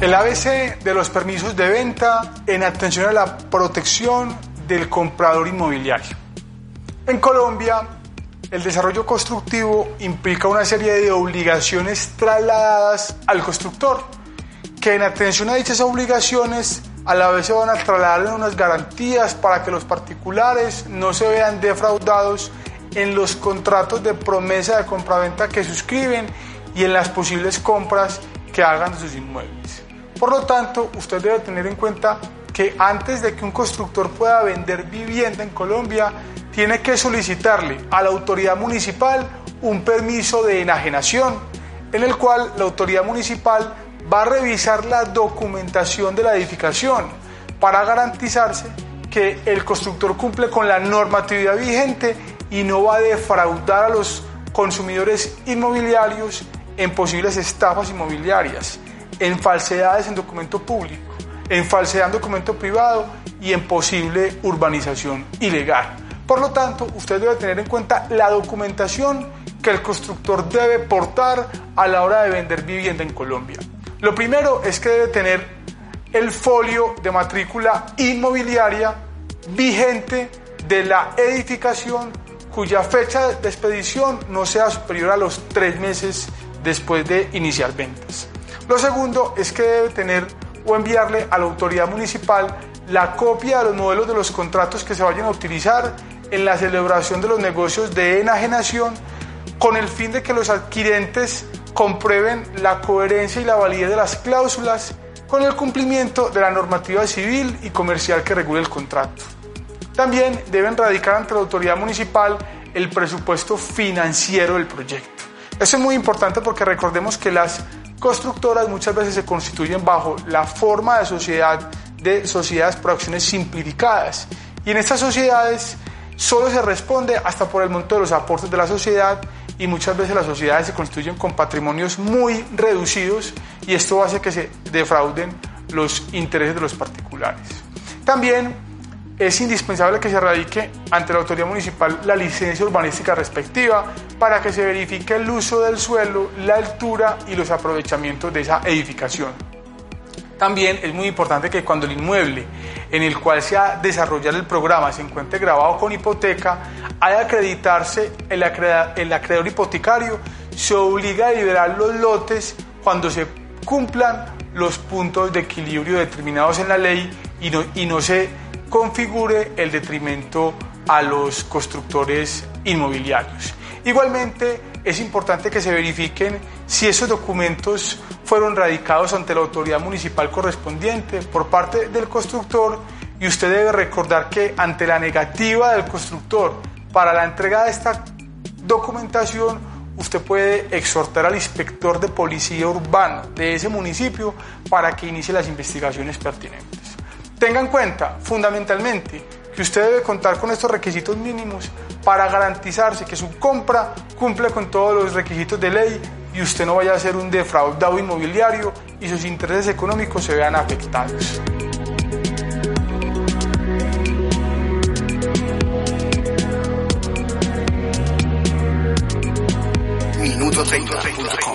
El ABC de los permisos de venta en atención a la protección del comprador inmobiliario. En Colombia, el desarrollo constructivo implica una serie de obligaciones trasladadas al constructor, que en atención a dichas obligaciones a la vez se van a trasladar unas garantías para que los particulares no se vean defraudados en los contratos de promesa de compraventa que suscriben y en las posibles compras que hagan de sus inmuebles. Por lo tanto, usted debe tener en cuenta que antes de que un constructor pueda vender vivienda en Colombia, tiene que solicitarle a la autoridad municipal un permiso de enajenación, en el cual la autoridad municipal va a revisar la documentación de la edificación para garantizarse que el constructor cumple con la normatividad vigente y no va a defraudar a los consumidores inmobiliarios en posibles estafas inmobiliarias, en falsedades en documento público, en falsedad en documento privado y en posible urbanización ilegal. Por lo tanto, usted debe tener en cuenta la documentación que el constructor debe portar a la hora de vender vivienda en Colombia. Lo primero es que debe tener el folio de matrícula inmobiliaria vigente de la edificación cuya fecha de expedición no sea superior a los tres meses después de iniciar ventas. Lo segundo es que debe tener o enviarle a la autoridad municipal la copia de los modelos de los contratos que se vayan a utilizar en la celebración de los negocios de enajenación con el fin de que los adquirentes comprueben la coherencia y la validez de las cláusulas con el cumplimiento de la normativa civil y comercial que regule el contrato. También deben radicar ante la autoridad municipal el presupuesto financiero del proyecto. Eso es muy importante porque recordemos que las constructoras muchas veces se constituyen bajo la forma de sociedad de sociedades por acciones simplificadas. Y en estas sociedades solo se responde hasta por el monto de los aportes de la sociedad y muchas veces las sociedades se constituyen con patrimonios muy reducidos y esto hace que se defrauden los intereses de los particulares. También es indispensable que se radique ante la autoridad municipal la licencia urbanística respectiva para que se verifique el uso del suelo, la altura y los aprovechamientos de esa edificación. También es muy importante que cuando el inmueble en el cual se ha desarrollado el programa se encuentre grabado con hipoteca, de acreditarse el, el acreedor hipotecario, se obliga a liberar los lotes cuando se cumplan los puntos de equilibrio determinados en la ley y no, y no se configure el detrimento a los constructores inmobiliarios. Igualmente, es importante que se verifiquen si esos documentos fueron radicados ante la autoridad municipal correspondiente por parte del constructor y usted debe recordar que ante la negativa del constructor para la entrega de esta documentación, usted puede exhortar al inspector de policía urbana de ese municipio para que inicie las investigaciones pertinentes. Tenga en cuenta, fundamentalmente, que usted debe contar con estos requisitos mínimos para garantizarse que su compra cumple con todos los requisitos de ley y usted no vaya a ser un defraudado inmobiliario y sus intereses económicos se vean afectados. Minuto 30.com